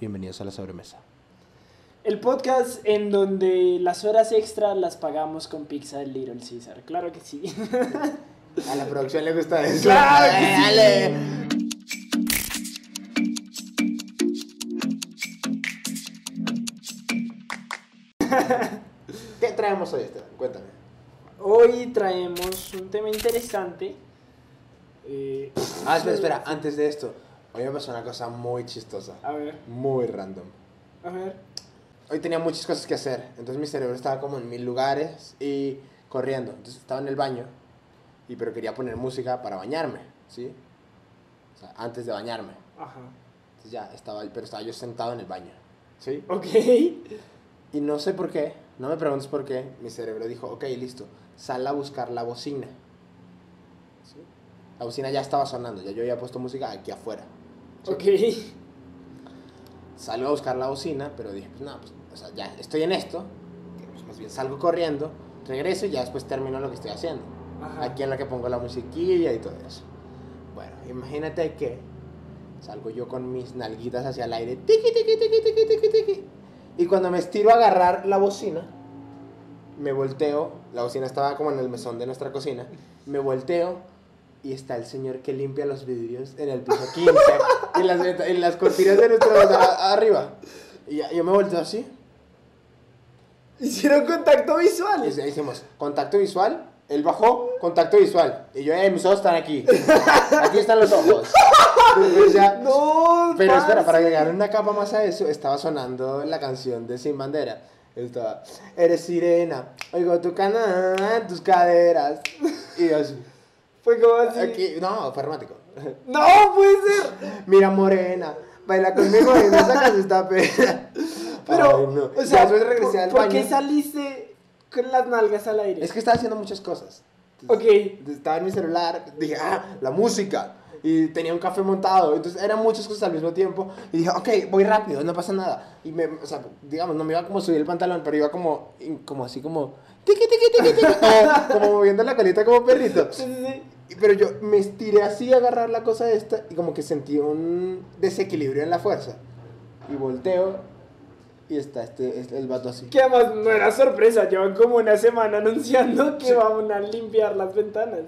bienvenidos a la sobremesa. El podcast en donde las horas extra las pagamos con pizza del Little Caesar. Claro que sí. A la producción le gusta eso. Claro que sí. Dale. ¿Qué traemos hoy, Esteban? Cuéntame. Hoy traemos un tema interesante. Eh, Ah, espera, espera, antes de esto, hoy me pasó una cosa muy chistosa, A ver, muy random. a ver. Hoy tenía muchas cosas que hacer, entonces mi cerebro estaba como en mil lugares y corriendo. Entonces estaba en el baño, y pero quería poner música para bañarme, ¿sí? O sea, antes de bañarme. Ajá. Entonces ya estaba, pero estaba yo sentado en el baño, ¿sí? Ok. Y no sé por qué, no me preguntes por qué, mi cerebro dijo, ok, listo, sal a buscar la bocina. ¿Sí? La bocina ya estaba sonando, ya yo había puesto música aquí afuera. Ok. Salgo a buscar la bocina, pero dije, pues no, pues, o sea, ya estoy en esto, pues, más bien salgo corriendo, regreso y ya después termino lo que estoy haciendo. Ajá. Aquí en la que pongo la musiquilla y todo eso. Bueno, imagínate que salgo yo con mis nalguitas hacia el aire, tiqui, tiqui, tiqui, tiqui, tiqui, tiqui, y cuando me estiro a agarrar la bocina, me volteo, la bocina estaba como en el mesón de nuestra cocina, me volteo y está el señor que limpia los vidrios en el piso 15, en las, en las cortinas de nuestro a- arriba. Y yo me volteo así, Hicieron contacto visual. y hicimos contacto visual. Él bajó, contacto visual. Y yo, eh, mis ojos están aquí. Aquí están los ojos. No, Pero espera, parce. para agregar una capa más a eso, estaba sonando la canción de Sin Bandera. Estaba, eres sirena, oigo tu canal, tus caderas. Y yo así, Fue como así. aquí, no, fue romántico. No, puede ser. Mira morena, baila conmigo y me sacas esta pena. Pero, Ay, no. o sea, después regresé al ¿por baño. qué saliste con las nalgas al aire? Es que estaba haciendo muchas cosas. Ok. Estaba en mi celular, dije, ah, la música. Y tenía un café montado. Entonces eran muchas cosas al mismo tiempo. Y dije, ok, voy rápido, no pasa nada. Y me, o sea, digamos, no me iba como a subir el pantalón, pero iba como, como así como, tiqui, tiqui, tiqui, tiqui, como, como moviendo la colita como perrito. Sí, sí, sí. Pero yo me estiré así a agarrar la cosa esta y como que sentí un desequilibrio en la fuerza. Y volteo y está este, este- el vato así. Que además no era sorpresa, llevan como una semana anunciando que van a limpiar las ventanas.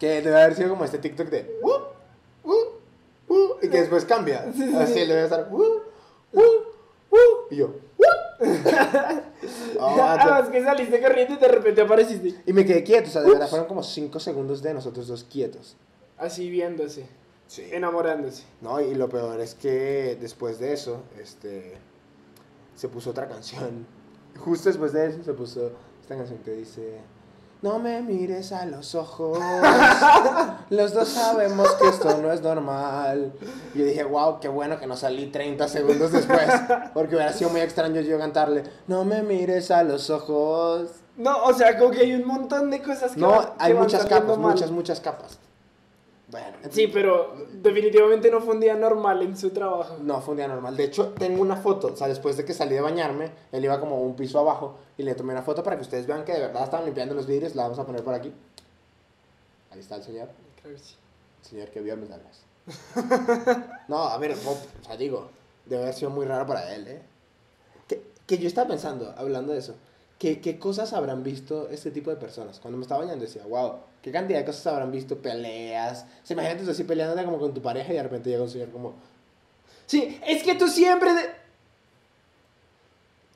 Que debe haber sido como este TikTok de "Uh, uh, uh", y que después cambia. Sí, sí, Así sí. debe estar "Uh, uh, uh", y yo "Uh". Oh, vato. Además que saliste corriendo y de repente apareciste. y me quedé quieto, o sea, de verdad fueron como 5 segundos de nosotros dos quietos. Así viéndose, Sí. enamorándose. No, y lo peor es que después de eso, este, se puso otra canción. Justo después de eso se puso esta canción que dice, no me mires a los ojos, los dos sabemos que esto no es normal. Yo dije, wow, qué bueno que no salí 30 segundos después, porque hubiera sido muy extraño yo cantarle, no me mires a los ojos. No, o sea, como que hay un montón de cosas que No, van- hay muchas capas, muchas, muchas capas. Bueno, Sí, pero definitivamente no fue un día normal en su trabajo. No, fue un día normal. De hecho, tengo una foto. O sea, después de que salí de bañarme, él iba como un piso abajo y le tomé una foto para que ustedes vean que de verdad estaban limpiando los vidrios. La vamos a poner por aquí. Ahí está el señor. Creo que sí. El señor que vio mis nalgas. No, a ver, o o sea, digo, debe haber sido muy raro para él, ¿eh? Que, que yo estaba pensando, hablando de eso, que, ¿qué cosas habrán visto este tipo de personas? Cuando me estaba bañando decía, wow, ¿qué cantidad de cosas habrán visto? Peleas. Se imagínate tú así peleando como con tu pareja y de repente llega un señor como, Sí, es que tú siempre... de-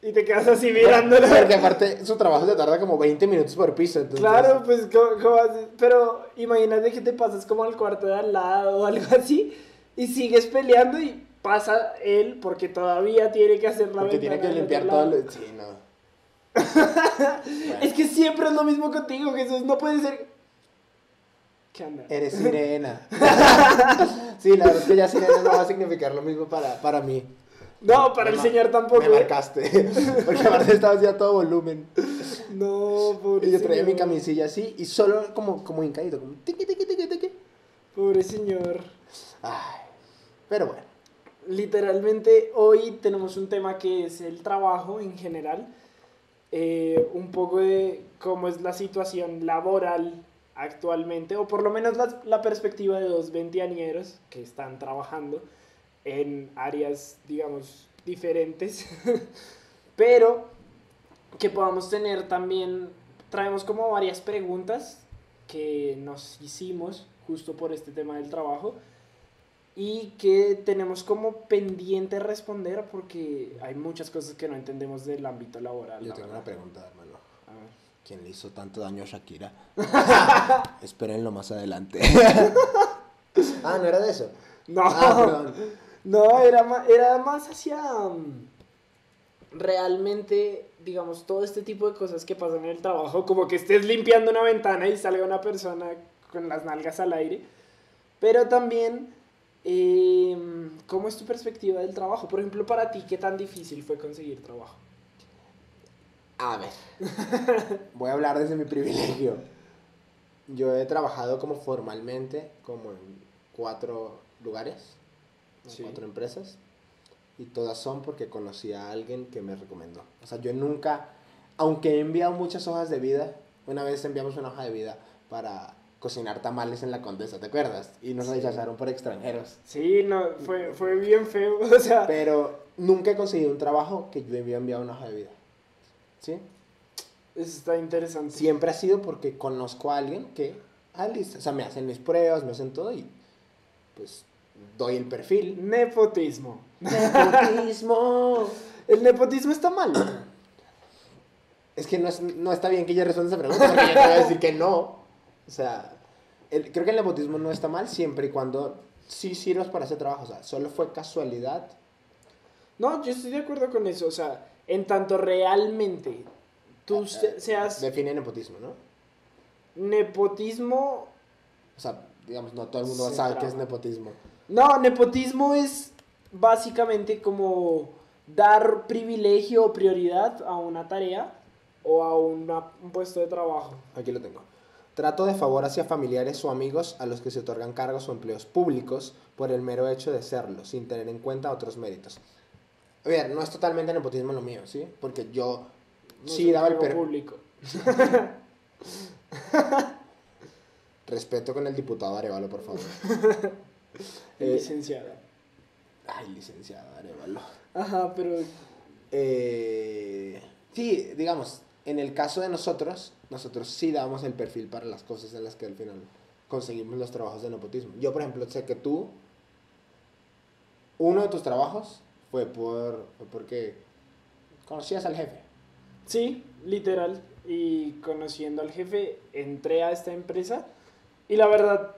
Y te quedas así mirándolo. Porque aparte su trabajo se tarda como 20 minutos por piso. Entonces, Claro, pues, ¿cómo, cómo haces? Pero imagínate que te pasas como al cuarto de al lado o algo así y sigues peleando y pasa él porque todavía tiene que hacer la Porque tiene que limpiar todo lo... Sí, no. Es que siempre es lo mismo contigo, Jesús. No puede ser. ¿Qué onda? Eres sirena. sí, la verdad es que ya sirena no va a significar lo mismo para, para mí. No, para Me el señor tampoco. Me marcaste. Porque aparte estaba así a todo volumen. No, pobre Y yo traía mi señor. camisilla así y solo como, como hincadito, como tiqui, tiqui, tiqui, tiqui. Pobre señor. Ay, pero bueno. Literalmente hoy tenemos un tema que es el trabajo en general. Eh, un poco de cómo es la situación laboral actualmente, o por lo menos la, la perspectiva de dos veinteañeros que están trabajando en áreas, digamos, diferentes, pero que podamos tener también, traemos como varias preguntas que nos hicimos justo por este tema del trabajo y que tenemos como pendiente responder porque hay muchas cosas que no entendemos del ámbito laboral. Yo tengo verdad. una pregunta, hermano. A ver. ¿Quién le hizo tanto daño a Shakira? Espérenlo más adelante. ah, no era de eso. No, Ah, no, era más, era más hacia mm, realmente, digamos, todo este tipo de cosas que pasan en el trabajo, como que estés limpiando una ventana y salga una persona con las nalgas al aire, pero también, eh, ¿cómo es tu perspectiva del trabajo? Por ejemplo, para ti, ¿qué tan difícil fue conseguir trabajo? A ver. Voy a hablar desde mi privilegio. Yo he trabajado como formalmente, como en cuatro lugares, en Sí. cuatro empresas. Y todas son porque conocí a alguien que me recomendó. O sea, yo nunca, aunque he enviado muchas hojas de vida, una vez enviamos una hoja de vida para cocinar tamales en la Condesa, ¿te acuerdas? Y nos rechazaron por extranjeros. Sí, no, fue, fue bien feo, o sea, Pero nunca he conseguido un trabajo que yo había enviado una hoja de vida. ¿Sí? eso está interesante. Siempre ha sido porque conozco a alguien que, ah, listo, o sea, me hacen mis pruebas, me hacen todo y pues doy el perfil. Nepotismo. Nepotismo. El nepotismo está mal. Es que no, es- no está bien que yo responda esa pregunta porque yo te voy a decir que no. O sea, el- creo que el nepotismo no está mal siempre y cuando sí sirvas para ese trabajo. O sea, solo fue casualidad. No, yo estoy de acuerdo con eso. O sea, en tanto realmente tú se- seas Define nepotismo, ¿no? nepotismo. O sea, digamos, no todo el mundo sabe qué es nepotismo. No, nepotismo es básicamente como dar privilegio o prioridad a una tarea o a una- un puesto de trabajo. Aquí lo tengo. Trato de favor hacia familiares o amigos a los que se otorgan cargos o empleos públicos por el mero hecho de serlo, sin tener en cuenta otros méritos. A ver, no es totalmente nepotismo lo mío, ¿sí? Porque yo No sí daba el per... público. Respeto con el diputado Arevalo, por favor. Eh, licenciada. Ay, licenciado Arevalo. Ajá, pero Eh, sí, digamos, en el caso de nosotros, nosotros sí damos el perfil para las cosas en las que al final conseguimos los trabajos de nepotismo. Yo, por ejemplo, sé que tú, uno de tus trabajos fue, por, fue porque conocías al jefe. Sí, literal. Y conociendo al jefe, entré a esta empresa. Y la verdad,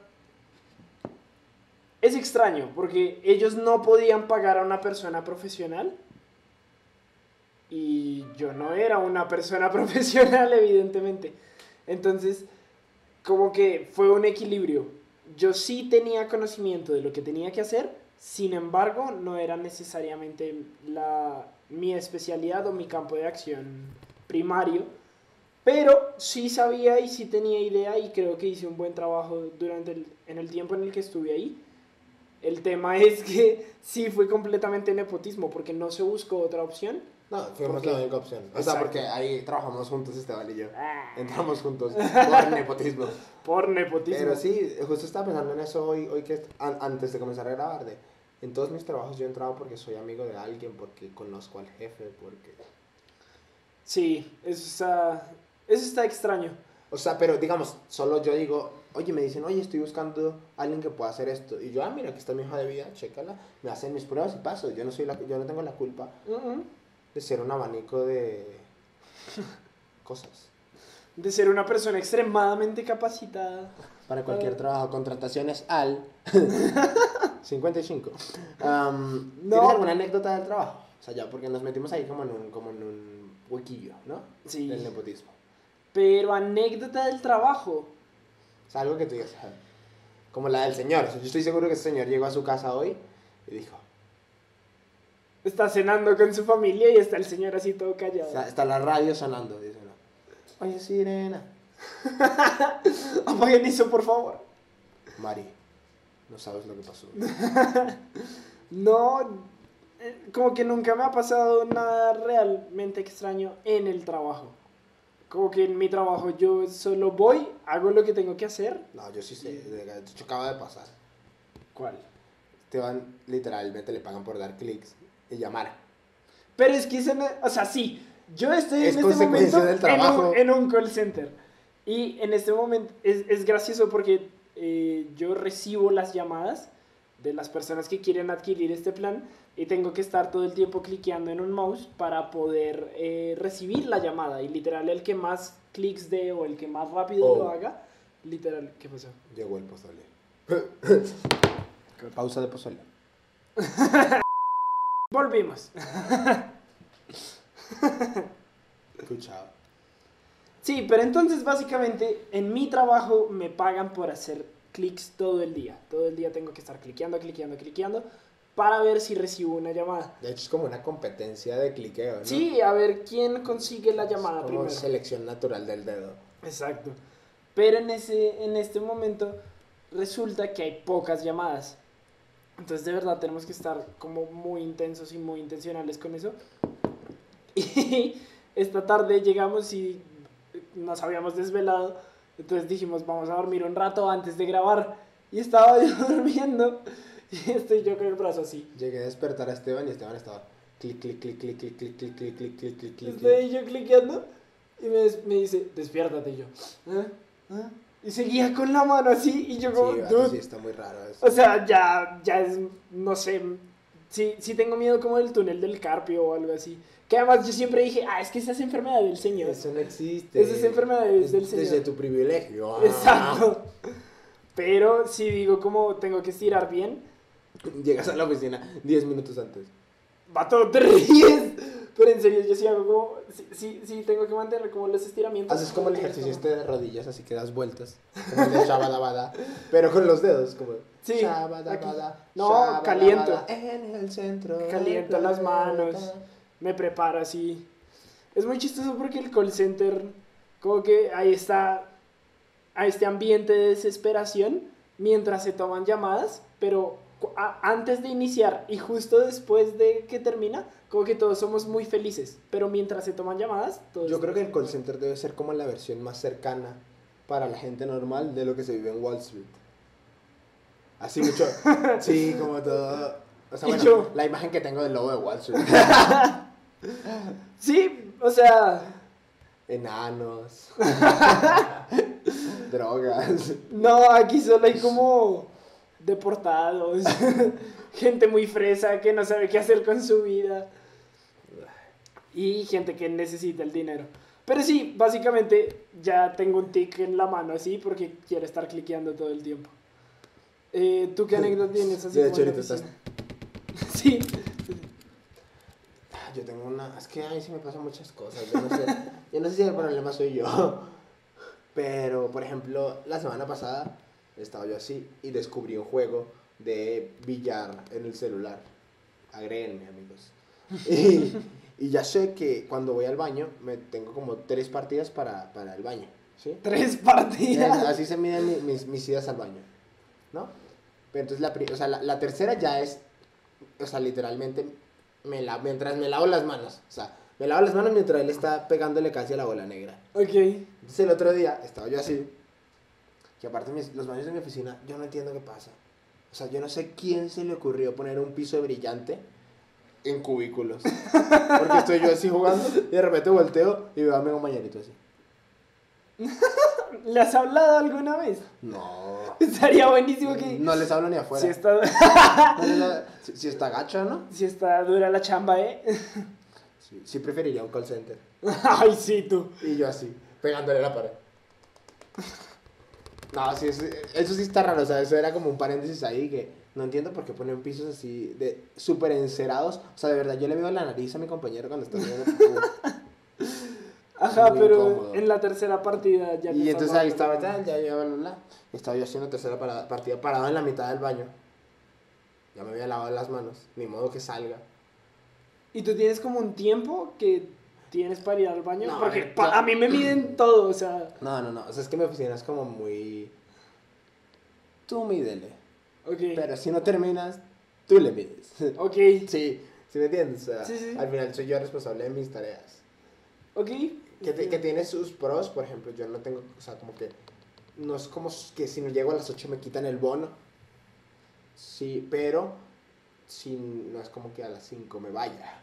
es extraño, porque ellos no podían pagar a una persona profesional. Y yo no era una persona profesional, evidentemente. Entonces, como que fue un equilibrio. Yo sí tenía conocimiento de lo que tenía que hacer, sin embargo, no era necesariamente la, mi especialidad o mi campo de acción primario, pero sí sabía y sí tenía idea y creo que hice un buen trabajo durante el, en el tiempo en el que estuve ahí. El tema es que sí fue completamente nepotismo, porque no se buscó otra opción. No, fuimos Porque- la única opción. O sea, Exacto. porque ahí trabajamos juntos Esteban y yo. Ah, Entramos juntos por nepotismo. por nepotismo. Pero sí, justo estaba pensando en eso hoy, hoy que an- antes de comenzar a grabar. De, en todos mis trabajos yo he entrado porque soy amigo de alguien, porque conozco al jefe, porque... Sí, eso está, eso está extraño. O sea, pero digamos, solo yo digo, oye, me dicen, oye, estoy buscando a alguien que pueda hacer esto. Y yo, ah, mira, aquí está mi hoja de vida, chécala. Me hacen mis pruebas y paso. Yo no, soy la, yo no tengo la culpa mm. De ser un abanico de cosas. De ser una persona extremadamente capacitada. Para cualquier Ah. trabajo, contrataciones al 55. Am, No. ¿Tienes alguna anécdota del trabajo? O sea, ya, porque nos metimos ahí como en un, como en un huequillo, ¿no? Sí. Del nepotismo. Pero anécdota del trabajo. O sea, algo que tú digas, como la del señor. O sea, yo estoy seguro que ese señor llegó a su casa hoy y dijo, Está cenando con su familia y está el señor así todo callado. está, está la radio sonando, dice, ¿no? Oye, sirena. Apaguen eso, por favor. Mari, no sabes lo que pasó. No, eh, como que nunca me ha pasado nada realmente extraño en el trabajo. Como que en mi trabajo yo solo voy, hago lo que tengo que hacer. No, yo sí sé, de hecho acaba de pasar. ¿Cuál? Te van, literalmente le pagan por dar clics y llamar. Pero es que, ese no- o sea, sí, yo estoy Es en este momento del en trabajo. un, en un call center. Y en este momento es, es gracioso porque eh, yo recibo las llamadas de las personas que quieren adquirir este plan y tengo que estar todo el tiempo cliqueando en un mouse para poder eh, recibir la llamada. Y literal, el que más clics dé o el que más rápido Oh. lo haga, literal, ¿qué pasó? Llegó el pozole. Pausa de pozole. Volvimos. Escuchado. Sí, pero entonces básicamente en mi trabajo me pagan por hacer clics todo el día. Todo el día tengo que estar cliqueando, cliqueando, cliqueando para ver si recibo una llamada. De hecho, es como una competencia de cliqueo, ¿no? Sí, a ver quién consigue la llamada como primero. selección natural del dedo. Exacto. Pero en, ese, en este momento resulta que hay pocas llamadas. Entonces de verdad tenemos que estar como muy intensos y muy intencionales con eso. Y esta tarde llegamos y nos habíamos desvelado. Entonces dijimos, vamos a dormir un rato antes de grabar. Y estaba yo durmiendo y estoy yo con el brazo así. Llegué a despertar a Esteban y Esteban estaba clic, clic, clic, clic, clic, clic, clic, clic, clic, clic, clic, clic, Estoy yo cliqueando y me, me dice, despiértate y yo. "¿Ah? ¿Ah?". Y seguía con la mano así y yo como, Sí, vato, "Dude". sí, está muy raro eso. O sea, ya, ya es, no sé, sí, sí tengo miedo como del túnel del carpio o algo así. Que además yo siempre dije, ah, es que esa es enfermedad del Señor. Eso no existe. Esa es enfermedad del Señor. Desde tu privilegio. Ah. Exacto. Pero si digo como tengo que estirar bien, Llegas a la oficina 10 minutos antes. vato, te ríes. Pero en serio, yo sí hago como, sí, sí, sí tengo que mantener como los estiramientos. Haces como el ejercicio este de rodillas, así que das vueltas. Como el de shabadabada. Pero con los dedos, como. Sí, shabadabada. No, shabadabada, caliento. En el centro. Caliento las manos. me preparo así. Es muy chistoso porque el call center, como que ahí está, a este ambiente de desesperación mientras se toman llamadas, pero antes de iniciar y justo después de que termina, como que todos somos muy felices, pero mientras se toman llamadas, todos... Yo creo que el call center debe ser como la versión más cercana para la gente normal de lo que se vive en Wall Street. Así mucho. Sí, como todo. O sea, Y bueno, yo- la imagen que tengo del lobo de Wall Street. Sí, o sea, Enanos. Drogas. no, aquí solo hay como deportados, gente muy fresa que no sabe qué hacer con su vida. y gente que necesita el dinero. Pero sí, básicamente ya tengo un tic en la mano así porque quiero estar cliqueando todo el tiempo. Eh, ¿Tú qué anécdota tienes así? De hecho, ahorita oficina? Sí. Yo tengo una. Es que a mí sí me pasan muchas cosas. Yo no sé, yo no sé si el problema soy yo. Pero, por ejemplo, la semana pasada estaba yo así y descubrí un juego de billar en el celular. Agréguenme, amigos. Y, y ya sé que cuando voy al baño me tengo como tres partidas para, para el baño. ¿Sí? Tres partidas. Así se miden mi- mis, mis idas al baño, ¿no? Pero entonces la, o sea, la, la tercera ya es, o sea, literalmente, me la, mientras me lavo las manos, o sea, me lavo las manos mientras él está pegándole casi a la bola negra. Ok. Entonces el otro día estaba yo así, que aparte mis- los baños de mi oficina, yo no entiendo qué pasa. O sea, yo no sé quién se le ocurrió poner un piso brillante en cubículos. Porque estoy yo así jugando y de repente volteo y veo a mi compañerito así. ¿Le has hablado alguna vez? No. Estaría buenísimo que... No les hablo ni afuera. Si está, No les hablo- si, si está gacha, ¿no? si está dura la chamba, ¿eh? Sí, sí preferiría un call center. Ay, sí, tú. Y yo así, pegándole la pared. No, sí, eso, eso sí está raro. O sea, eso era como un paréntesis ahí que no entiendo por qué ponen pisos así de súper encerados. O sea, de verdad, yo le veo la nariz a mi compañero cuando está pipí. Ajá, Muy pero incómodo. en la tercera partida ya Y entonces ahí estaba, ya, ya, ya, bla, bla, bla. Y estaba yo haciendo tercera para- partida parado en la mitad del baño. Ya me había lavado las manos. Ni modo que salga. ¿Y tú tienes como un tiempo que tienes para ir al baño? No, Porque claro. a mí me miden todo, o sea... No, no, no. O sea, es que mi oficina es como muy. Tú mídele. Ok. Pero si no terminas, tú le mides. Ok. Sí, ¿sí me entiendes? O sea, Sí, sí. al final soy yo responsable de mis tareas. Ok. Que, te- que tiene sus pros, por ejemplo, yo no tengo, o sea, como que no es como que si no llego a las 8 me quitan el bono. Sí, pero si no es como que a las 5 me vaya.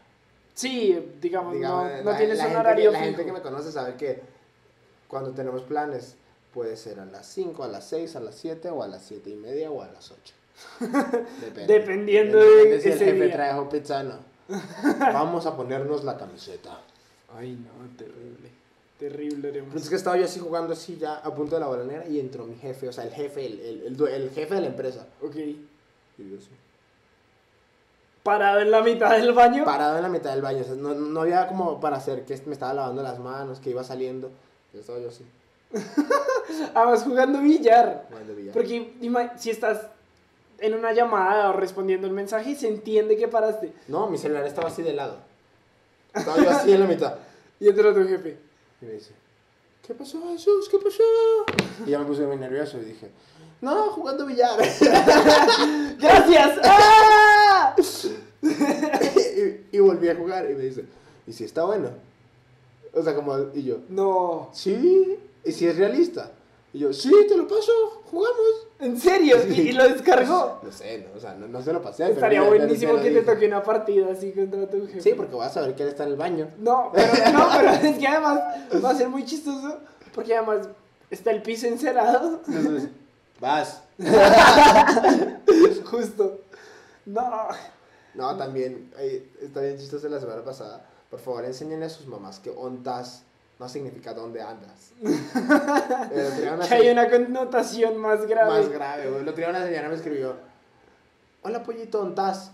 Sí, digamos, Digamos, no, no la- tienes la un gente horario que, La gente que me conoce sabe que cuando tenemos planes puede ser a las 5, a las 6, a las 7 o a las 7 y media o a las 8. Depende. Dependiendo Depende de si el ese jefe día. trajo pizza o no. Vamos a ponernos la camiseta. Ay, no, terrible. Terrible, haremos. es que estaba yo así jugando así ya a punto de la bolanera y entró mi jefe, o sea, el jefe, el, el, el el jefe de la empresa. Ok. Y yo así. Parado en la mitad del baño. Parado en la mitad del baño, o sea, no, no había como para hacer que me estaba lavando las manos, que iba saliendo. Yo estaba yo así, Además, jugando billar. jugando billar. Porque si estás en una llamada o respondiendo el mensaje, se entiende que paraste. No, mi celular estaba así de lado. Estaba yo así en la mitad. Y entró tu jefe. Y me dice, ¿qué pasó Jesús? ¿Qué pasó? Y ya me puse muy nervioso y dije, no, jugando billar. ¡Gracias! ¡Ah! y, y volví a jugar y me dice, ¿y si está bueno? O sea, como, y yo, No. sí, y si es realista. Y yo, sí, te lo paso, jugamos. ¿En serio? ¿Y, y lo descargó? No sé, no, o sea, no, no se lo pasé. Estaría buenísimo que te toque una partida así contra tu jefe. Sí, porque vas a ver que él está en el baño. No, pero, no, pero es que además va a ser muy chistoso. Porque además está el piso encerado. Entonces, vas. Justo. No. No, también, eh, está bien chistoso la semana pasada. Por favor, enséñenle a sus mamás que ondas no significa dónde andas. Eh, Que hay una connotación más grave. Más grave, güey. Lo tenía una señora me escribió, hola pollito, ¿ontas?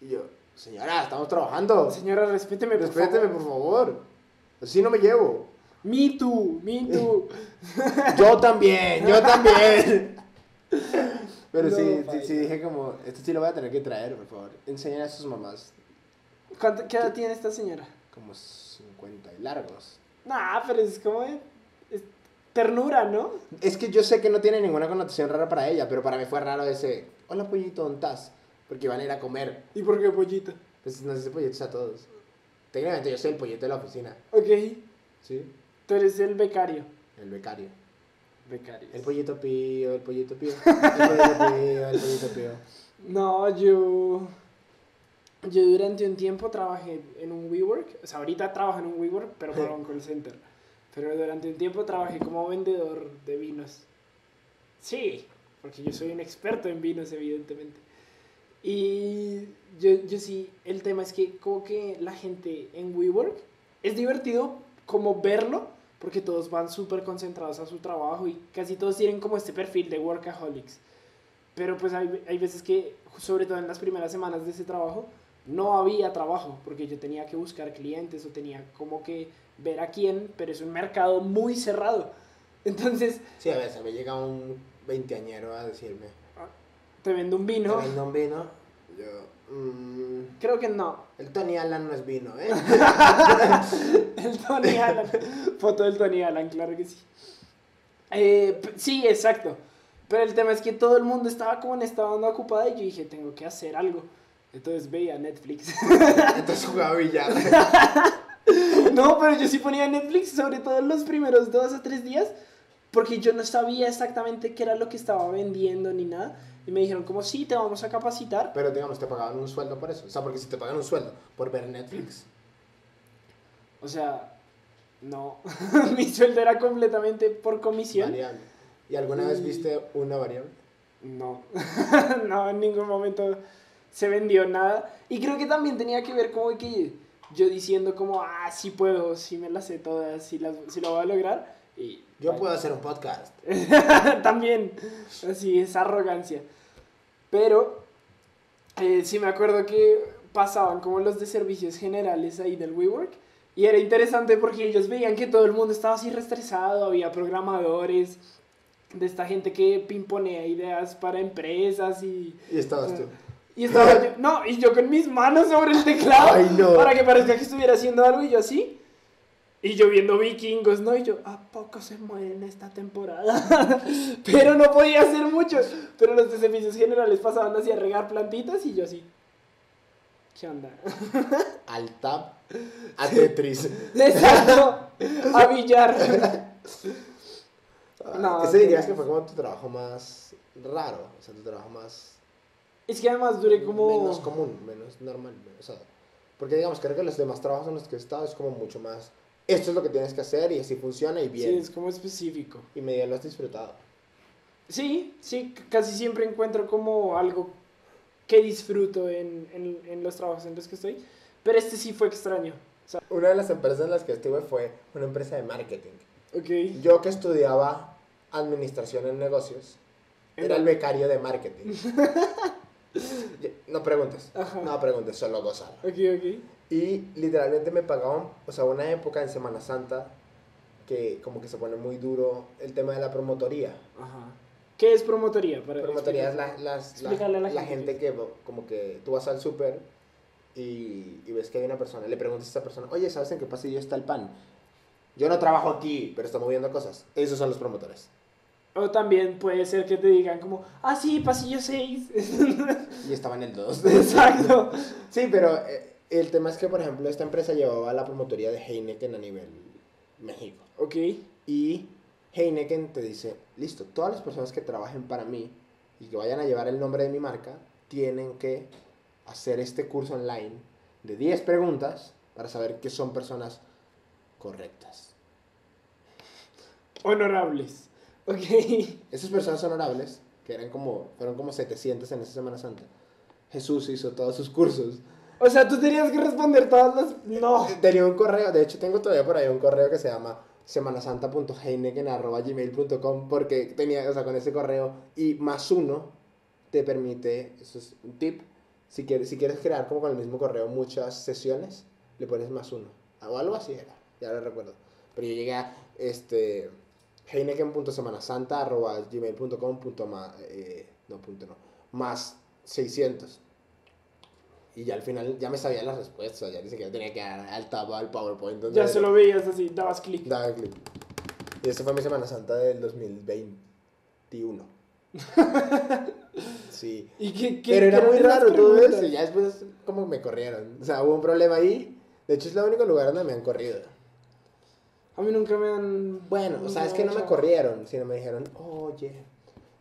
Y yo, señora, estamos trabajando. Señora, respéteme, por Respéteme, favor. por favor. Así no me llevo. Me too, me too. Yo también, yo también. Pero No, sí, sí, sí, dije como, esto sí lo voy a tener que traer, por favor. Enseñen a sus mamás ¿Cuánto, ¿Qué edad tiene esta señora? como 50 y largos. Nah, pero es como de- es ternura, ¿no? Es que yo sé que no tiene ninguna connotación rara para ella, pero para mí fue raro ese, hola pollito, ¿dónde estás? Porque iban a ir a comer. ¿Y por qué pollito? Pues nos dice pollitos a todos. Técnicamente yo soy el pollito de la oficina, Ok, ¿sí? tú eres el becario. El becario. Becario. El pollito pío, el pollito pío. El pollito pío, el pollito pío. No, yo. Yo durante un tiempo trabajé en un WeWork. O sea, ahorita trabajo en un WeWork, pero para un call center. Pero durante un tiempo trabajé como vendedor de vinos. Sí, porque yo soy un experto en vinos, evidentemente. Y yo, yo sí, el tema es que como que la gente en WeWork es divertido como verlo, porque todos van súper concentrados a su trabajo y casi todos tienen como este perfil de workaholics. Pero pues hay, hay veces que, sobre todo en las primeras semanas de ese trabajo, no había trabajo, porque yo tenía que buscar clientes o tenía como que ver a quién, pero es un mercado muy cerrado. Entonces, Sí, a veces me llega un veinteañero a decirme, te vendo un vino. ¿te vendo un vino? Yo, mm, Creo que no. el Tony Allen no es vino, ¿eh? El Tony Allen. Foto del Tony Allen, claro que sí. Eh, sí, exacto. Pero el tema es que todo el mundo estaba como en esta onda ocupada y yo dije, tengo que hacer algo. Entonces veía Netflix. Entonces jugaba billar. no, pero yo sí ponía Netflix, sobre todo en los primeros dos o tres días, porque yo no sabía exactamente qué era lo que estaba vendiendo ni nada. Y me dijeron como, sí, te vamos a capacitar. Pero digamos, te pagaban un sueldo por eso. O sea, porque si te pagan un sueldo por ver Netflix, O sea, no. Mi sueldo era completamente por comisión. variable. ¿Y alguna vez Y- viste una variable? No, no, en ningún momento se vendió nada. Y creo que también tenía que ver como que yo diciendo como, ah, sí puedo, sí me las sé todas, sí, las, sí lo voy a lograr. Y Yo puedo hacer un podcast. también, así, esa arrogancia. Pero eh, sí me acuerdo que pasaban como los de servicios generales ahí del WeWork. Y era interesante porque ellos veían que todo el mundo estaba así reestresado, había programadores de esta gente que pimponea ideas para empresas y... Y estabas tú. Y estaba yo, no, y yo con mis manos sobre el teclado Ay, no. para que parezca que estuviera haciendo algo y yo así. Y yo viendo vikingos, ¿no? Y yo, ¿a poco se mueren esta temporada? Pero no podía hacer mucho. Pero los de servicios generales pasaban así a regar plantitas y yo así. ¿Qué onda? Al tab, a Tetris. Exacto, a billar. No, Ese dirías que fue como tu trabajo más raro. O sea, tu trabajo más. Es que además duré como... Menos común, menos normal. O sea, Porque digamos, creo que los demás trabajos en los que he estado es como mucho más, esto es lo que tienes que hacer y así funciona y Sí, bien. es como específico. Y medio lo has disfrutado. Sí, sí, casi siempre encuentro como algo que disfruto en, en, en los trabajos en los que estoy. Pero este sí fue extraño. O sea, Una de las empresas en las que estuve fue una empresa de marketing. ok. Yo que estudiaba administración en negocios, era el En- becario de marketing. No preguntes, Ajá. no preguntes, solo gozar. Ok, ok. Y literalmente me pagaban, o sea, una época en Semana Santa que como que se pone muy duro el tema de la promotoría. Ajá. ¿Qué es promotoría? Para Promotoría es la, las- la, la la gente gente que como que tú vas al súper y, y ves que hay una persona, le preguntas a esa persona, oye, ¿sabes en qué pasillo está el pan? Yo no trabajo aquí, pero estoy moviendo cosas. Esos son los promotores. O también puede ser que te digan como, ah, sí, pasillo 6. Y estaba en el 2. Exacto. Sí, pero eh, el tema es que, por ejemplo, esta empresa llevaba la promotoría de Heineken a nivel México. Ok. Y Heineken te dice, listo, todas las personas que trabajen para mí y que vayan a llevar el nombre de mi marca, tienen que hacer este curso online de 10 preguntas para saber que son personas correctas. Honorables. Ok. Esas personas honorables, que eran como, fueron como 700 en esa Semana Santa, Jesús hizo todos sus cursos. O sea, tú tenías que responder todas las... No. Tenía un correo, de hecho tengo todavía por ahí un correo que se llama semanasanta.heineken.gmail.com porque tenía, o sea, con ese correo y más uno te permite, eso es un tip, si quieres, si quieres crear como con el mismo correo muchas sesiones, le pones más uno. O algo así era, ya lo recuerdo. Pero yo llegué a este, heineken.semanasanta.gmail.com eh, no, punto no, más 600. Y ya al final ya me sabía las respuestas, ya ni siquiera tenía que dar al tab al PowerPoint. donde Ya se lo veías así, dabas clic. Daba clic. Y esa fue mi Semana Santa del 2021. sí. ¿Y qué, qué- Pero era muy raro todo eso. Y ya después como me corrieron. O sea, hubo un problema ahí. De hecho, es el único lugar donde me han corrido. A mí nunca me han... Bueno, o sea, es que no me corrieron, sino me dijeron, oye,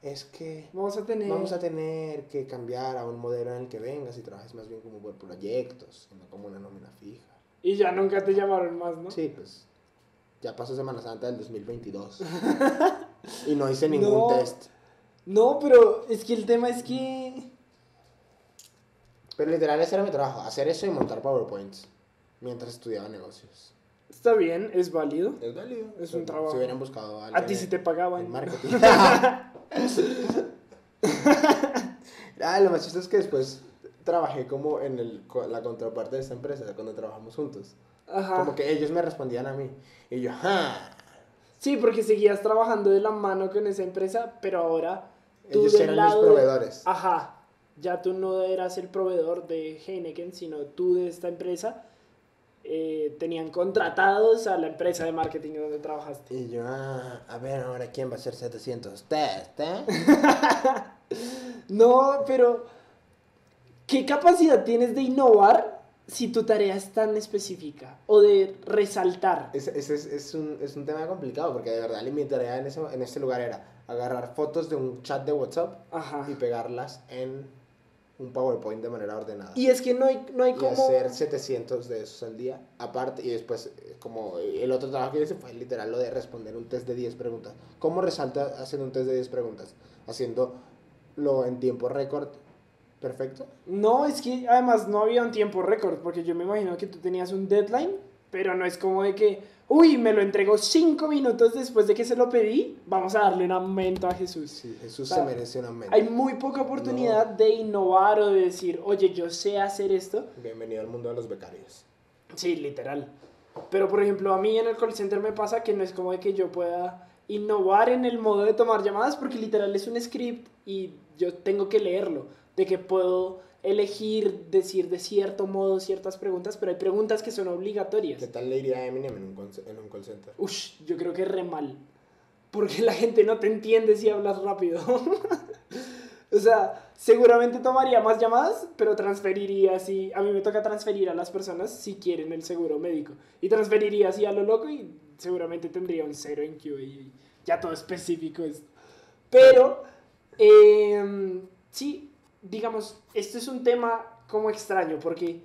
es que Vamos a tener... vamos a tener que cambiar a un modelo en el que vengas y trabajes más bien como por proyectos, y no como una nómina fija. Y ya nunca te llamaron más, ¿no? Sí, pues ya pasó Semana Santa del 2022. y no hice ningún No. test. No, pero es que el tema es que... Pero literal ese era mi trabajo, hacer eso y montar PowerPoints mientras estudiaba negocios. Está bien, es válido. Es válido. Es un trabajo. Si hubieran buscado a A ti sí te pagaban. en marketing. ah, lo más chistoso es que después trabajé como en el, la contraparte de esta empresa, cuando trabajamos juntos. Ajá. Como que ellos me respondían a mí. Y yo, ¡ah! Sí, porque seguías trabajando de la mano con esa empresa, pero ahora tú Ellos eran mis de- proveedores. Ajá. Ya tú no eras el proveedor de Heineken, sino tú de esta empresa. Eh, tenían contratados a la empresa de marketing donde trabajaste. Y yo, ah, a ver ahora quién va a hacer 700 test, ¿eh? No, pero ¿qué capacidad tienes de innovar si tu tarea es tan específica? O de resaltar. Es, es, es, es un, es un tema complicado porque de verdad mi tarea en ese, en ese lugar era agarrar fotos de un chat de WhatsApp Ajá. y pegarlas en un PowerPoint de manera ordenada. Y es que no hay, no hay y como... hacer 700 de esos al día. Aparte, y después, eh, como el otro trabajo que hice fue literal lo de responder un test de 10 preguntas. ¿Cómo resalta haciendo un test de 10 preguntas? Haciéndolo en tiempo récord. Perfecto. No, es que además no había un tiempo récord, porque yo me imagino que tú tenías un deadline, pero no es como de que, uy, me lo entregó cinco minutos después de que se lo pedí, vamos a darle un aumento a Jesús. Sí, Jesús O sea, se merece un aumento. Hay muy poca oportunidad de innovar o de decir, oye, yo sé hacer esto. Bienvenido al mundo de los becarios. Sí, literal. Pero por ejemplo, a mí en el call center me pasa que no es como de que yo pueda innovar en el modo de tomar llamadas, porque literal es un script y yo tengo que leerlo. De que puedo elegir decir de cierto modo ciertas preguntas, pero hay preguntas que son obligatorias. ¿Qué tal le iría a Eminem en un, en un call center? Ush, yo creo que re mal. Porque la gente no te entiende si hablas rápido. o sea, seguramente tomaría más llamadas, pero transferiría así. A mí me toca transferir a las personas si quieren el seguro médico. Y transferiría así a lo loco y seguramente tendría un cero en QA. y Ya todo específico es. Pero, em, sí, digamos, esto es un tema como extraño porque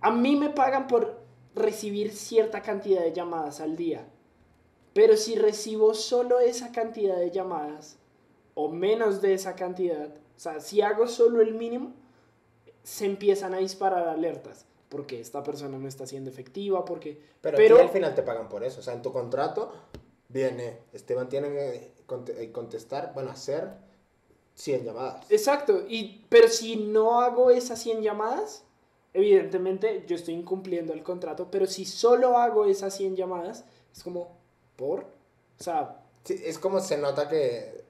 a mí me pagan por recibir cierta cantidad de llamadas al día. Pero si recibo solo esa cantidad de llamadas o menos de esa cantidad, o sea, si hago solo el mínimo, se empiezan a disparar alertas. Porque esta persona no está siendo efectiva, porque... Pero, Pero- al final te pagan por eso. O sea, en tu contrato viene, Esteban tiene que eh, contestar, bueno, hacer 100 llamadas. Exacto, y, pero si no hago esas 100 llamadas, evidentemente yo estoy incumpliendo el contrato, pero si solo hago esas 100 llamadas, es como, ¿por? O sea, Sí, es como se nota que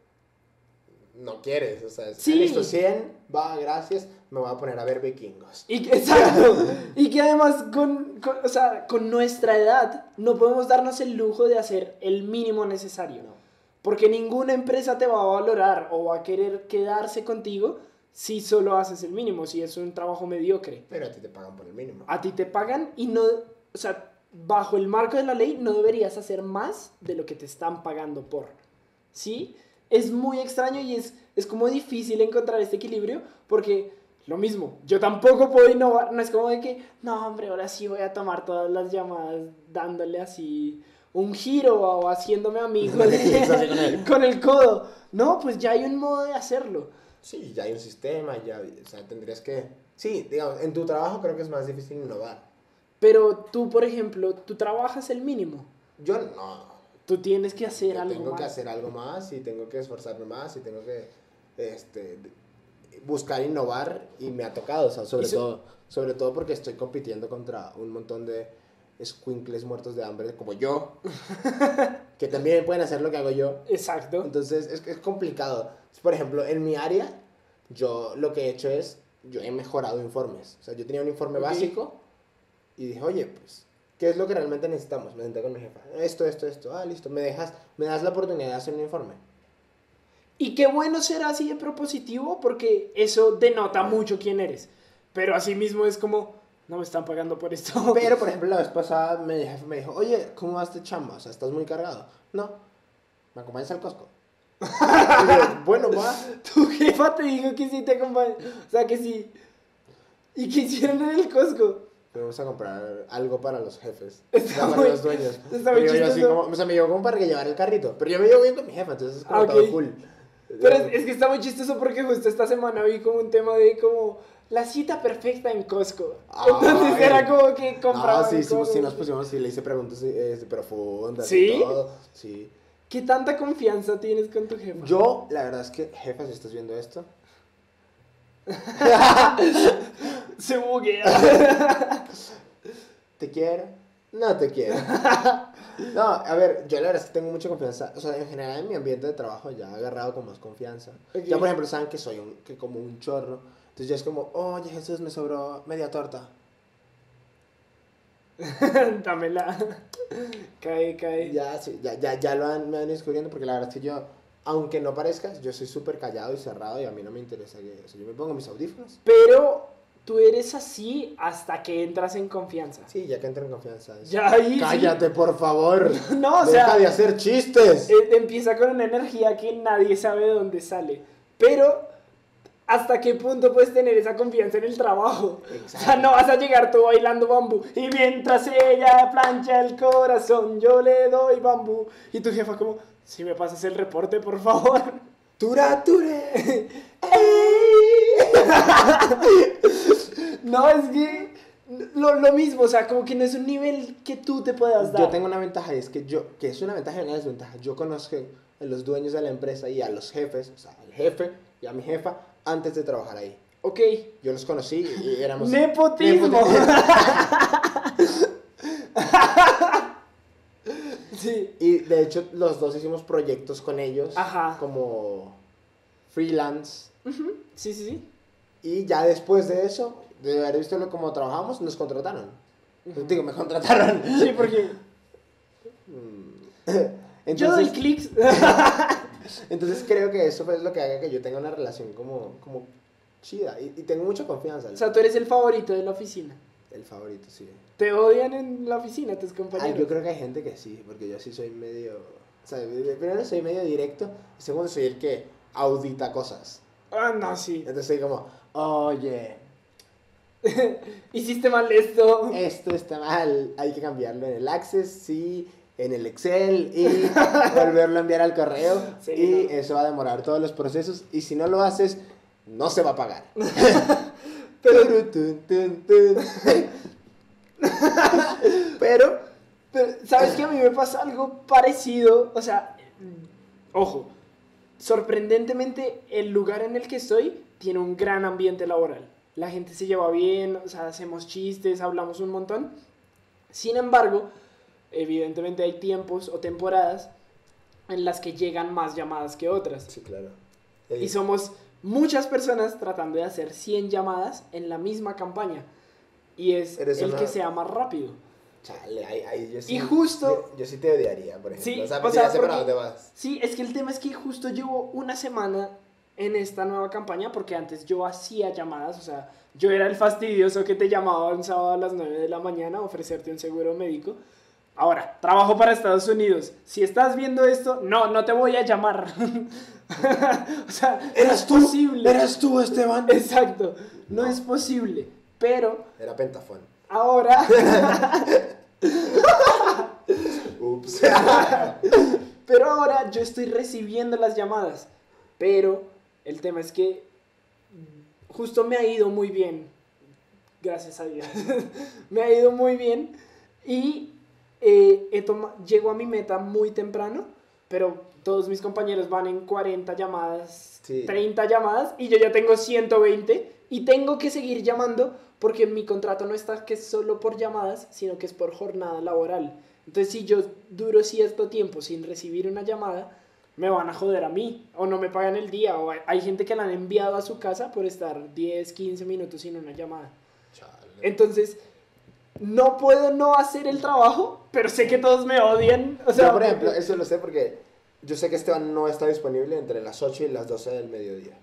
no quieres. O sea, es, Sí. "Ah, listo, 100, va, gracias, me voy a poner a ver vikingos. y que, exacto, y que además con, con- o sea, con nuestra edad no podemos darnos el lujo de hacer el mínimo necesario. No. Porque ninguna empresa te va a valorar o va a querer quedarse contigo si solo haces el mínimo, si es un trabajo mediocre. Pero a ti te pagan por el mínimo. A ti te pagan y no, o sea, bajo el marco de la ley no deberías hacer más de lo que te están pagando por. ¿Sí? Es muy extraño y es, es como difícil encontrar este equilibrio porque lo mismo, yo tampoco puedo innovar, no es como de que, no hombre, ahora sí voy a tomar todas las llamadas dándole así un giro o haciéndome amigo de- con el- codo. No, pues ya hay un modo de hacerlo. Sí, ya hay un sistema, ya, o sea, tendrías que... Sí, digamos, en tu trabajo creo que es más difícil innovar. Pero tú, por ejemplo, tú trabajas el mínimo. Yo no. Tú tienes que hacer Yo algo tengo más. que hacer algo más y tengo que esforzarme más y tengo que este, buscar innovar y me ha tocado, o sea, sobre, so- todo, sobre todo porque estoy compitiendo contra un montón de squinkles muertos de hambre como yo, que también pueden hacer lo que hago yo. Exacto. Entonces es, es complicado. Por ejemplo, en mi área, yo lo que he hecho es, yo he mejorado informes. O sea, yo tenía un informe básico y dije, oye, pues, ¿qué es lo que realmente necesitamos? Me senté con mi jefa. Esto, esto, esto. Ah, listo. Me dejas, me das la oportunidad de hacer un informe. Y qué bueno ser así de propositivo porque eso denota mucho quién eres. Pero asimismo es como, no me están pagando por esto. Pero, por ejemplo, la vez pasada mi jefe me dijo, oye, ¿cómo vas de chamba? O sea, ¿estás muy cargado? No. ¿Me acompañas al Costco? Yo, bueno, va. Tu jefa te dijo que sí te acompaña. O sea, que sí. ¿Y qué hicieron en el Costco? Fuimos a comprar algo para los jefes. Está para muy- los dueños. está muy yo así como, o sea, me llevó como para que llevar el carrito. Pero yo me llevo bien con mi jefa, entonces es como Ah, todo ok. cool. Pero es, es que está muy chistoso porque justo esta semana vi como un tema de como la cita perfecta en Costco. Entonces Ay. era como que compraban No, sí, sí, sí, nos pusimos, sí, le hice preguntas este, profundas ¿Sí? y todo. Sí. ¿Qué tanta confianza tienes con tu jefa? Yo, la verdad es que, jefa, si estás viendo esto, Se buguea. ¿te quiero? No te quiero. No, a ver, yo la verdad es que tengo mucha confianza. O sea, en general en mi ambiente de trabajo ya he agarrado con más confianza. Ok. Ya, por ejemplo, saben que soy un, que como un chorro. Entonces ya es como, oye Jesús, me sobró media torta. Dámela. Cae, cae. Ya, sí, ya, ya, ya lo han, me han descubriendo porque la verdad es que yo, aunque no parezca, yo soy súper callado y cerrado y a mí no me interesa que... O sea, yo me pongo mis audífonos. Pero tú eres así hasta que entras en confianza. Sí, ya que entro en confianza. es- Ya ahí. Cállate, por favor. No, o Deja sea, de hacer chistes. eh, empieza con una energía que nadie sabe de dónde sale. Pero, ¿hasta qué punto puedes tener esa confianza en el trabajo? O sea, no vas a llegar tú bailando bambú y mientras ella plancha el corazón, yo le doy bambú. Y tu jefa como, si me pasas el reporte, por favor. Tura, ture. No, es que lo, lo mismo, o sea, como que no es un nivel que tú te puedas dar. Yo tengo una ventaja es que yo, que es una ventaja y una desventaja. Yo conozco a los dueños de la empresa y a los jefes, o sea, al jefe y a mi jefa antes de trabajar ahí. Ok. Yo los conocí y éramos... Nepotismo. Nepotismo. sí. Y de hecho los dos hicimos proyectos con ellos Ajá. como freelance. Ujú, Sí, sí, sí. Y ya después de eso, de haber visto lo- cómo trabajamos, nos contrataron. Digo, me contrataron. Sí, porque Entonces, yo doy clics. entonces creo que eso es lo que haga que yo tenga una relación como, como chida. Y, y tengo mucha confianza. o sea, tú eres el favorito de la oficina. El favorito, sí. Te odian en la oficina tus compañeros. Ay, yo creo que hay gente que sí, porque yo sí soy medio... O sea, primero soy medio directo, y segundo soy el que audita cosas. Ah, no, sí. Entonces soy como, oye, Hiciste mal esto. Esto está mal, hay que cambiarlo en el Access, sí, en el Excel y volverlo a enviar al correo. Sí, y no. eso va a demorar todos los procesos. Y si no lo haces, no se va a pagar. Pero-. Pero, Pero, ¿sabes que a mí me pasa algo parecido? O sea, ojo, sorprendentemente el lugar en el que estoy tiene un gran ambiente laboral. La gente se lleva bien, o sea, hacemos chistes, hablamos un montón. Sin embargo, evidentemente hay tiempos o temporadas en las que llegan más llamadas que otras. sí, claro. Y somos muchas personas tratando de hacer 100 llamadas en la misma campaña. Y es Eres el una- que sea más rápido. Chale, ahí, ahí yo sí. Y justo- Yo, yo sí te odiaría, por ejemplo. Sí, o sea, o sea, porque- dónde vas. Sí, es que el tema es que justo llevo una semana en esta nueva campaña porque antes yo hacía llamadas, o sea, yo era el fastidioso que te llamaba un sábado a las 9 de la mañana a ofrecerte un seguro médico. Ahora, trabajo para Estados Unidos. Si estás viendo esto, no, no te voy a llamar. o sea, no es posible. ¿Eras tú, Esteban? Exacto, no es posible. Pero Era Pentafón. ahora, Ups. pero ahora yo estoy recibiendo las llamadas. Pero el tema es que justo me ha ido muy bien. Gracias a Dios. me ha ido muy bien. Y eh, he llego a mi meta muy temprano. Pero todos mis compañeros van en 40 llamadas, Sí. 30 llamadas. Y yo ya tengo 120. Y tengo que seguir llamando porque mi contrato no está que es solo por llamadas, sino que es por jornada laboral. Entonces, si yo duro cierto tiempo sin recibir una llamada, me van a joder a mí, o no me pagan el día, o hay, hay gente que la han enviado a su casa por estar 10, 15 minutos sin una llamada. Chale. Entonces, no puedo no hacer el trabajo, pero sé que todos me odian. O sea, yo, por ejemplo, eso lo sé porque yo sé que Esteban no está disponible entre las 8 y las 12 del mediodía.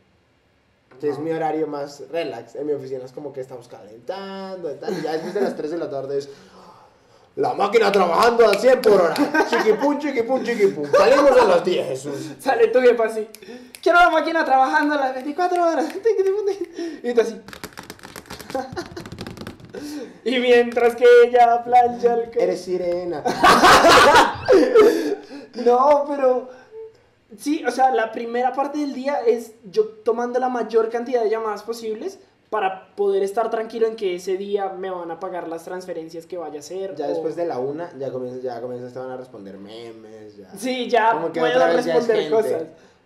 Que es No. mi horario más relax. En mi oficina es como que estamos calentando y tal. Y ya después de las 3 de la tarde es la máquina trabajando a 100 por hora. Chiquipum, chiquipum, chiquipum. Salimos a las 10, Jesús. Sale tu jefa así. Quiero la máquina trabajando a las 24 horas. Y tú así. Y mientras que ella plancha el que... Eres sirena. No, pero sí, o sea, la primera parte del día es yo tomando la mayor cantidad de llamadas posibles para poder estar tranquilo en que ese día me van a pagar las transferencias que vaya a hacer. Ya o- después de la una, ya comienza, ya comienza Esteban a responder memes. Ya. Sí, ya Como que puedo responder cosas.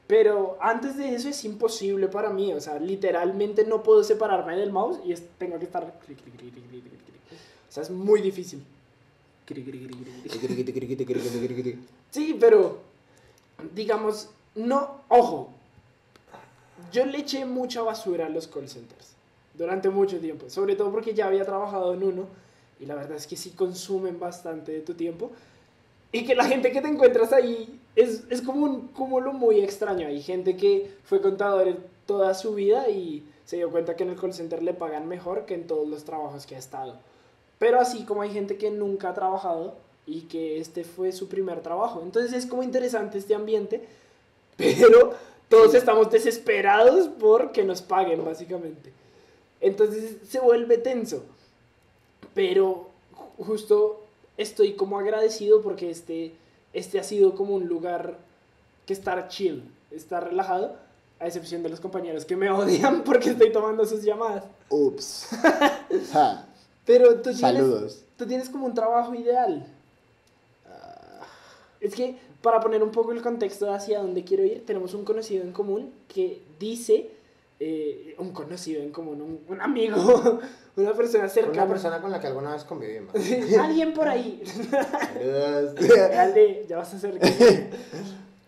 Pero antes de eso es imposible para mí, o sea, literalmente no puedo separarme del mouse y es- tengo que estar... clic, clic, clic, clic, clic. O sea, es muy difícil. Sí, pero digamos, no, ojo, yo le eché mucha basura a los call centers durante mucho tiempo, sobre todo porque ya había trabajado en uno y la verdad es que sí consumen bastante de tu tiempo y que la gente que te encuentras ahí es, es como un cúmulo muy extraño. Hay gente que fue contador toda su vida y se dio cuenta que en el call center le pagan mejor que en todos los trabajos que ha estado. Pero así como hay gente que nunca ha trabajado y que este fue su primer trabajo. Entonces es como interesante este ambiente, pero todos estamos desesperados por que nos paguen, básicamente. Entonces se vuelve tenso. Pero ju- justo estoy como agradecido porque este, este ha sido como un lugar que estar chill, estar relajado, a excepción de los compañeros que me odian porque estoy tomando sus llamadas. Ups. Ja. Pero tú tienes, Saludos. tú tienes como un trabajo ideal. Es que para poner un poco el contexto de hacia dónde quiero ir, tenemos un conocido en común que dice, eh, un conocido en común, un, un amigo, una persona cercana. Una persona con la que alguna vez convivimos. Alguien por ahí. Dale, ya vas a hacer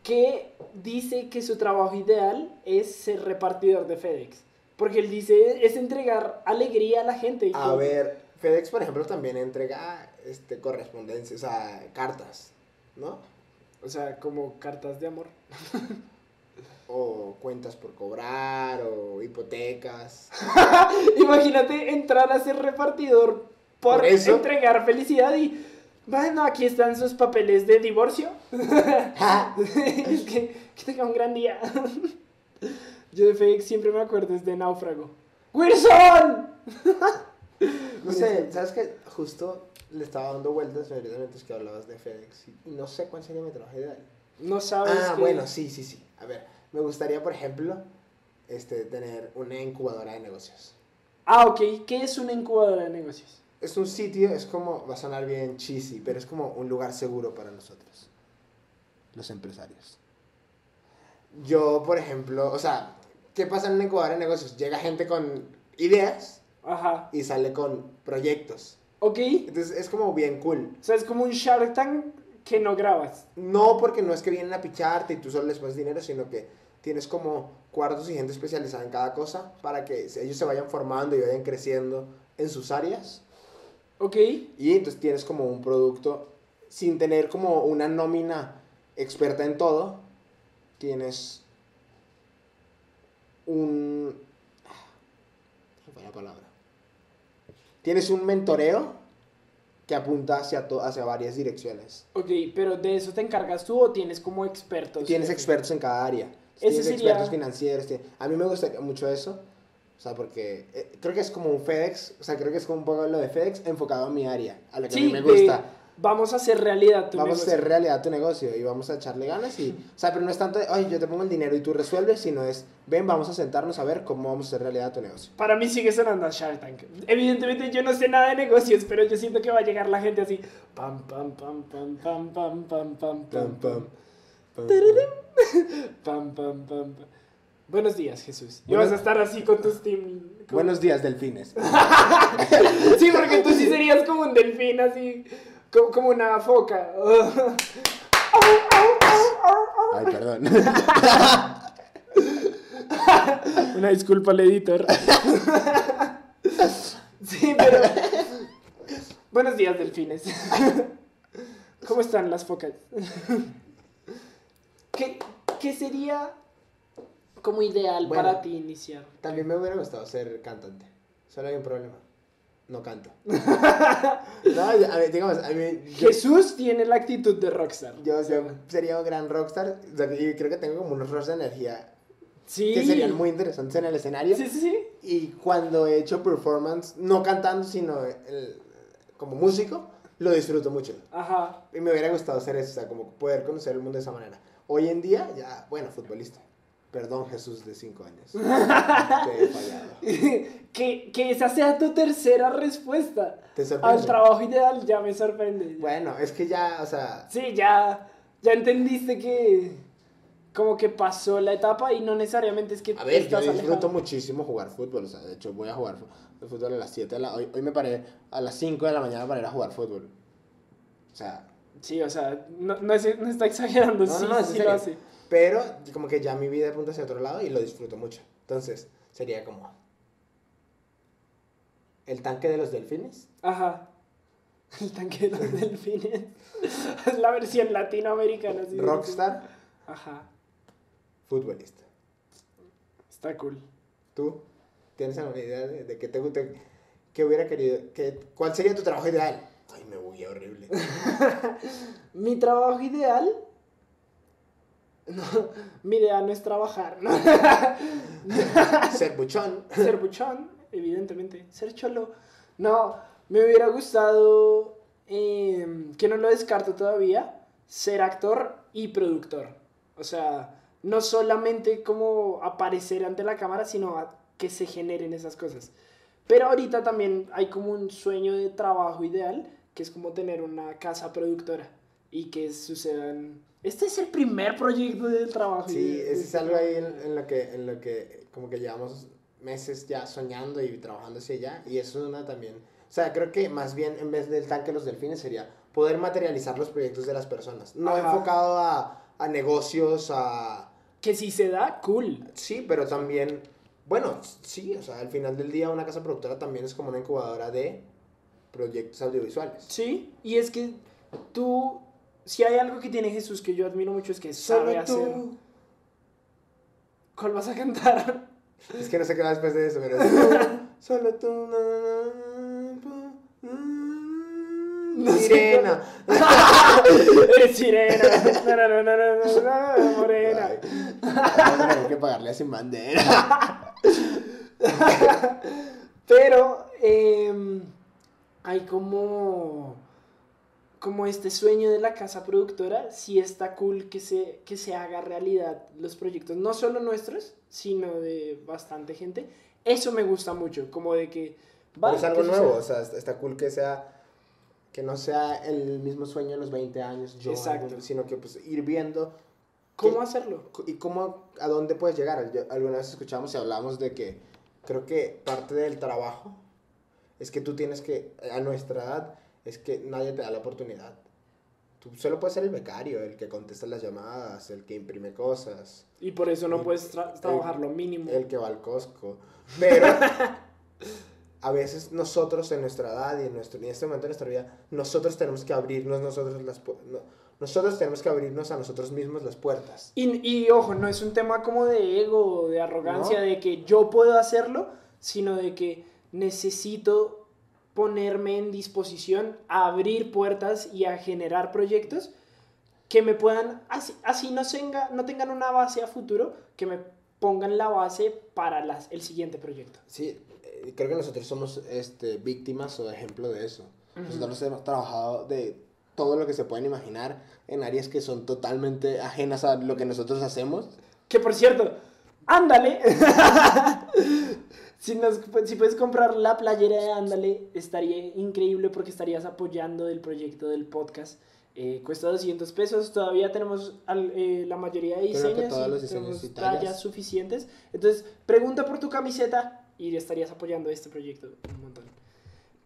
que, dice que su trabajo ideal es ser repartidor de FedEx. Porque él dice, es entregar alegría a la gente. A ver, FedEx, por ejemplo, también entrega este, correspondencia, o sea, cartas, ¿no? O sea, como cartas de amor. O cuentas por cobrar, o hipotecas. Imagínate entrar a ser repartidor por, Por eso. entregar felicidad y... Bueno, aquí están sus papeles de divorcio. es que, que tenga un gran día. Yo de FedEx siempre me acuerdo es de Náufrago. ¡Wilson! No sé, ¿sabes qué? Justo le estaba dando vueltas ahorita que hablabas de FedEx y no sé cuál sería mi trabajo ideal. No sabes Ah, que- bueno, sí, sí, sí. A ver, me gustaría, por ejemplo, este, tener una incubadora de negocios. Ah, ok. ¿Qué es una incubadora de negocios? Es un sitio, es como, va a sonar bien cheesy, pero es como un lugar seguro para nosotros, los empresarios. Yo, por ejemplo, o sea, ¿qué pasa en una incubadora de negocios? Llega gente con ideas Ajá. y sale con proyectos. Ok. Entonces es como bien cool. O sea, es como un Shark Tank que no grabas. No porque no es que vienen a picharte y tú solo les pones dinero, sino que tienes como cuartos y gente especializada en cada cosa para que ellos se vayan formando y vayan creciendo en sus áreas. Ok. Y entonces tienes como un producto sin tener como una nómina experta en todo. Tienes un... ¿Qué fue la palabra? Tienes un mentoreo que apunta hacia, hacia varias direcciones. Ok, pero ¿de eso te encargas tú o tienes como expertos? Tienes expertos en cada área. Tienes sería- expertos financieros. tiene- A mí me gusta mucho eso. O sea, porque eh, creo que es como un FedEx. O sea, creo que es como un poco lo de FedEx enfocado a mi área. A lo que a mí me de- gusta. Vamos a hacer realidad tu vamos negocio. a hacer realidad tu negocio y vamos a echarle ganas. Y, o sea, pero no es tanto de, oye, yo te pongo el dinero y tú resuelves, sino es, ven, vamos a sentarnos a ver cómo vamos a hacer realidad tu negocio. Para mí sigue sonando a Shark Tank. Evidentemente yo no sé nada de negocios, pero yo siento que va a llegar la gente así. Pam, pam, pam, pam, pam, pam, pam, pam, pam, pam, pam, pam, pam, pam. Buenos días, Jesús. Y Buenos- vas a estar así con tus team. con- Buenos días, delfines. Sí, porque tú sí serías como un delfín, así. Como, como una foca. Ay, perdón. Una disculpa al editor. Sí, pero. Buenos días, delfines. ¿Cómo están las focas? ¿Qué, qué sería como ideal Bueno. para ti iniciar? También me hubiera gustado ser cantante. Solo hay un problema. No canto. no, a ver, digamos, a mí... yo- Jesús tiene la actitud de rockstar. Yo, yo sería un gran rockstar y creo que tengo como unos rush de energía Sí. que serían muy interesantes en el escenario. Sí, sí, sí. Y cuando he hecho performance, no cantando, sino el- como músico, lo disfruto mucho. Ajá. Y me hubiera gustado hacer eso, o sea, como poder conocer el mundo de esa manera. Hoy en día, ya, bueno, futbolista. Perdón, Jesús de 5 años. Te he fallado. que, que esa sea tu tercera respuesta ¿Te al trabajo ideal ya me sorprende. Bueno, es que ya, o sea, Sí, ya, ya entendiste que como que pasó la etapa y no necesariamente es que a ver, yo estás disfruto alejado. muchísimo jugar fútbol. O sea, de hecho, voy a jugar fútbol a las 7 de la... Hoy, hoy me paré a las 5 de la mañana para ir a jugar fútbol. O sea, Sí, o sea, no, no, es- no está exagerando, No, sí, no, sí lo serio. hace. Pero como que ya mi vida apunta hacia otro lado y lo disfruto mucho. Entonces, sería como... El tanque de los delfines. Ajá. El tanque de los delfines. Es la versión latinoamericana. sí. Rockstar, Ajá, futbolista. está cool. ¿Tú tienes alguna idea de, de qué te gusta? ¿Qué hubiera querido? Qué, ¿Cuál sería tu trabajo ideal? Ay, me bugué horrible. Mi trabajo ideal. No, mi idea no es trabajar, ¿no? Ser buchón. Ser buchón, evidentemente. Ser cholo. No, me hubiera gustado, eh, que no lo descarto todavía, ser actor y productor. O sea, no solamente como aparecer ante la cámara, sino a que se generen esas cosas. Pero ahorita también hay como un sueño de trabajo ideal, que es como tener una casa productora y que sucedan... Este es el primer proyecto del trabajo. Sí, ese es algo ahí en, en lo que, en lo que como que llevamos meses ya soñando y trabajando hacia allá. Y eso es una también... O sea, creo que más bien en vez del tanque los delfines sería poder materializar los proyectos de las personas. No Ajá. enfocado a, a negocios, a... Que si se da, cool. Sí, pero también... Bueno, sí, o sea, al final del día una casa productora también es como una incubadora de proyectos audiovisuales. Sí, y es que tú, si hay algo que tiene Jesús que yo admiro mucho es que sabe Solo hacer. tú. ¿Cuál vas a cantar? Es que no sé qué va después de eso, pero solo tú. na, na, na, No sé Sirena. Eres sirena. Na, na, na, na, na, na, na, morena. Ay, Vamos a tener que pagarle a sin bandera. Pero em, hay como como este sueño de la casa productora, sí está cool que se, que se haga realidad los proyectos, no solo nuestros, sino de bastante gente. Eso me gusta mucho, como de que... Es algo nuevo, o sea, está- cool que sea que no sea el mismo sueño de los 20 años, yo, Exacto. sino que pues ir viendo ¿Cómo que- hacerlo? y cómo, a dónde puedes llegar. Yo- alguna vez escuchamos y hablamos de que creo que parte del trabajo es que tú tienes que, a nuestra edad, es que nadie te da la oportunidad. Tú solo puedes ser el becario, el que contesta las llamadas, el que imprime cosas, Y por eso no El- puedes tra- trabajar lo mínimo. el que va al Costco. Pero a veces nosotros en nuestra edad y en, nuestro, en este momento de nuestra vida, nosotros tenemos que abrirnos nosotros las no- nosotros tenemos que abrirnos a nosotros mismos las puertas. Y, y, ojo, no es un tema como de ego, de arrogancia, No. de que yo puedo hacerlo, sino de que necesito ponerme en disposición a abrir puertas y a generar proyectos que me puedan, así, así no, tenga, no tengan una base a futuro, que me pongan la base para las, el siguiente proyecto. Sí, eh, creo que nosotros somos este, víctimas o ejemplo de eso. Nosotros hemos trabajado de todo lo que se pueden imaginar en áreas que son totalmente ajenas a lo que nosotros hacemos. Que por cierto, ándale. si, nos- si puedes comprar la playera de Ándale, estaría increíble porque estarías apoyando el proyecto del podcast. Eh, cuesta 200 pesos, todavía tenemos al- eh, la mayoría de diseños, y tenemos y tallas. tallas suficientes. Entonces, pregunta por tu camiseta y estarías apoyando este proyecto un montón.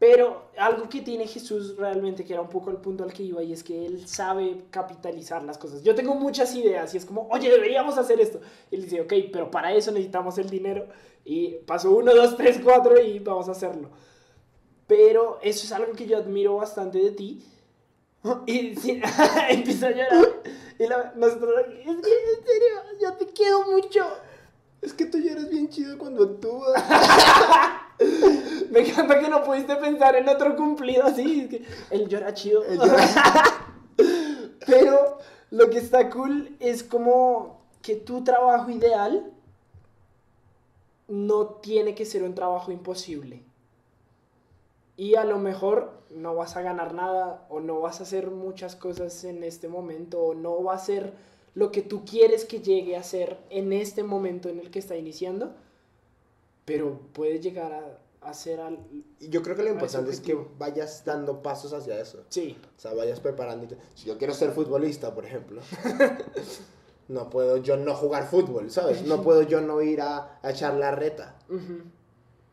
Pero algo que tiene Jesús realmente, que era un poco el punto al que iba, y es que él sabe capitalizar las cosas. Yo tengo muchas ideas y es como, oye, deberíamos hacer esto. Y él dice, ok, pero para eso necesitamos el dinero. Y paso uno, dos, tres, cuatro y vamos a hacerlo. Pero eso es algo que yo admiro bastante de ti. Y sí, empieza a llorar. Y la, nosotros, es que en serio, yo te quiero mucho. Es que tú ya eres bien chido cuando actúas. Me encanta que no pudiste pensar en otro cumplido así. es que Él llora chido. Llora. Pero lo que está cool es como que tu trabajo ideal no tiene que ser un trabajo imposible. Y a lo mejor no vas a ganar nada o no vas a hacer muchas cosas en este momento o no va a ser lo que tú quieres que llegue a ser en este momento en el que está iniciando, pero puede llegar a, a ser al... Y yo creo que lo importante es que vayas dando pasos hacia eso. Sí, O sea, vayas preparándote. Si yo quiero ser futbolista, por ejemplo, no puedo yo no jugar fútbol, ¿sabes? No puedo yo no ir a, a echar la reta.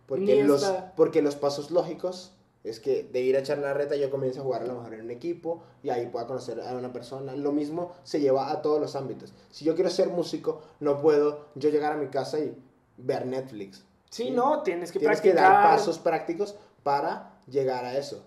Porque los, porque los pasos lógicos es que de ir a echar la reta yo comienzo a jugar a lo mejor en un equipo y ahí pueda conocer a una persona. Lo mismo se lleva a todos los ámbitos. Si yo quiero ser músico, no puedo yo llegar a mi casa y ver Netflix. Sí, no, tienes que Tienes que practicar. dar pasos prácticos para llegar a eso.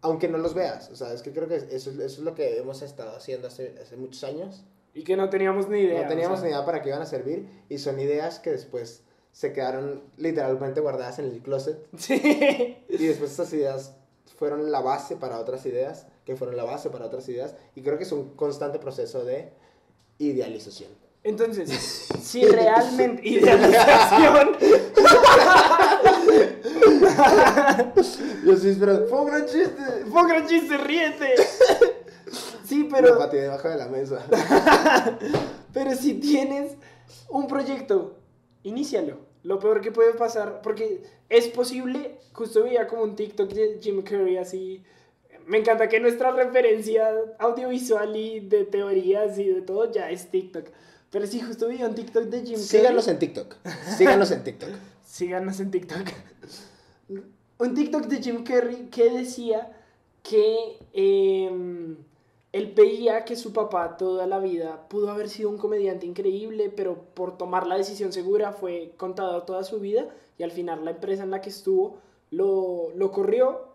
Aunque no los veas. O sea, es que creo que eso, es- eso es lo que hemos estado haciendo hace, hace muchos años. Y que no teníamos ni idea. no teníamos o sea. ni idea para qué iban a servir y son ideas que después se quedaron literalmente guardadas en el closet Sí. y después esas ideas fueron la base para otras ideas, que fueron la base para otras ideas y creo que es un constante proceso de idealización. Entonces, si realmente idealización, Yo sí, pero fue un gran chiste. fue un gran chiste, ríete. Sí, Pero patí debajo de la mesa. pero si tienes un proyecto, inícialo. Lo peor que puede pasar, porque es posible, justo veía como un TikTok de Jim Carrey así. Me encanta que nuestra referencia audiovisual y de teorías y de todo ya es TikTok. Pero sí, justo veía un TikTok de Jim. Síganos en TikTok. Síganos en TikTok. Síganos en TikTok. Un TikTok de Jim Carrey que decía que em, él veía que su papá toda la vida pudo haber sido un comediante increíble, pero por tomar la decisión segura fue contador toda su vida y al final la empresa en la que estuvo lo, lo corrió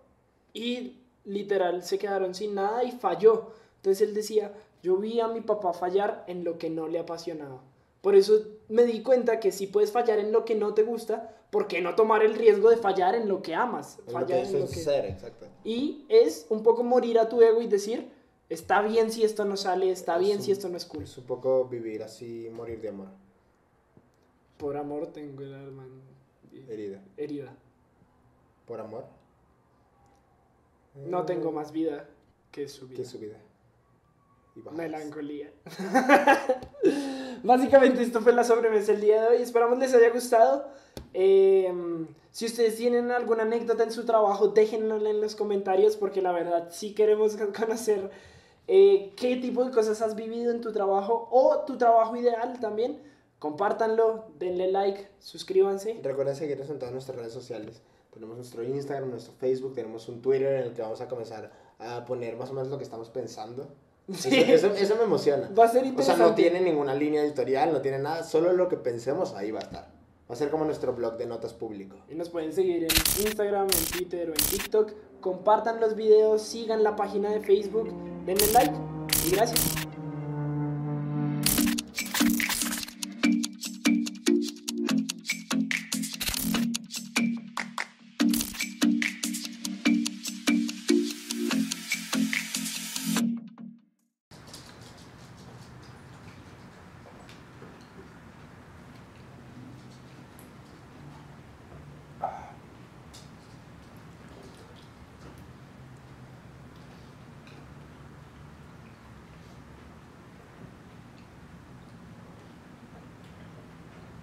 y literal se quedaron sin nada y falló. Entonces él decía, yo vi a mi papá fallar en lo que no le apasionaba. Por eso me di cuenta que si puedes fallar en lo que no te gusta, ¿por qué no tomar el riesgo de fallar en lo que amas? Es lo Fallar que en lo es que... ser, exacto. Y es un poco morir a tu ego y decir, está bien si esto no sale, está Es bien un- si esto no es cool. Es un poco vivir así, morir de amor. Por amor tengo el alma Herida. herida. por amor. No tengo más vida que su vida. que su vida. Y bajas. Melancolía. Básicamente esto fue la sobremesa el día de hoy. Esperamos les haya gustado. Eh, si ustedes tienen alguna anécdota en su trabajo, déjenla en los comentarios porque la verdad sí queremos conocer eh, qué tipo de cosas has vivido en tu trabajo o tu trabajo ideal también. Compártanlo, denle like, suscríbanse. Recuerden seguirnos en todas nuestras redes sociales. Tenemos nuestro Instagram, nuestro Facebook, tenemos un Twitter en el que vamos a comenzar a poner más o menos lo que estamos pensando. Sí. Eso, eso, eso me emociona. Va a ser O sea, interesante. no tiene ninguna línea editorial, no tiene nada, solo lo que pensemos ahí va a estar. Va a ser como nuestro blog de notas público. Y nos pueden seguir en Instagram, en Twitter o en TikTok. Compartan los videos, sigan la página de Facebook, denle like y gracias.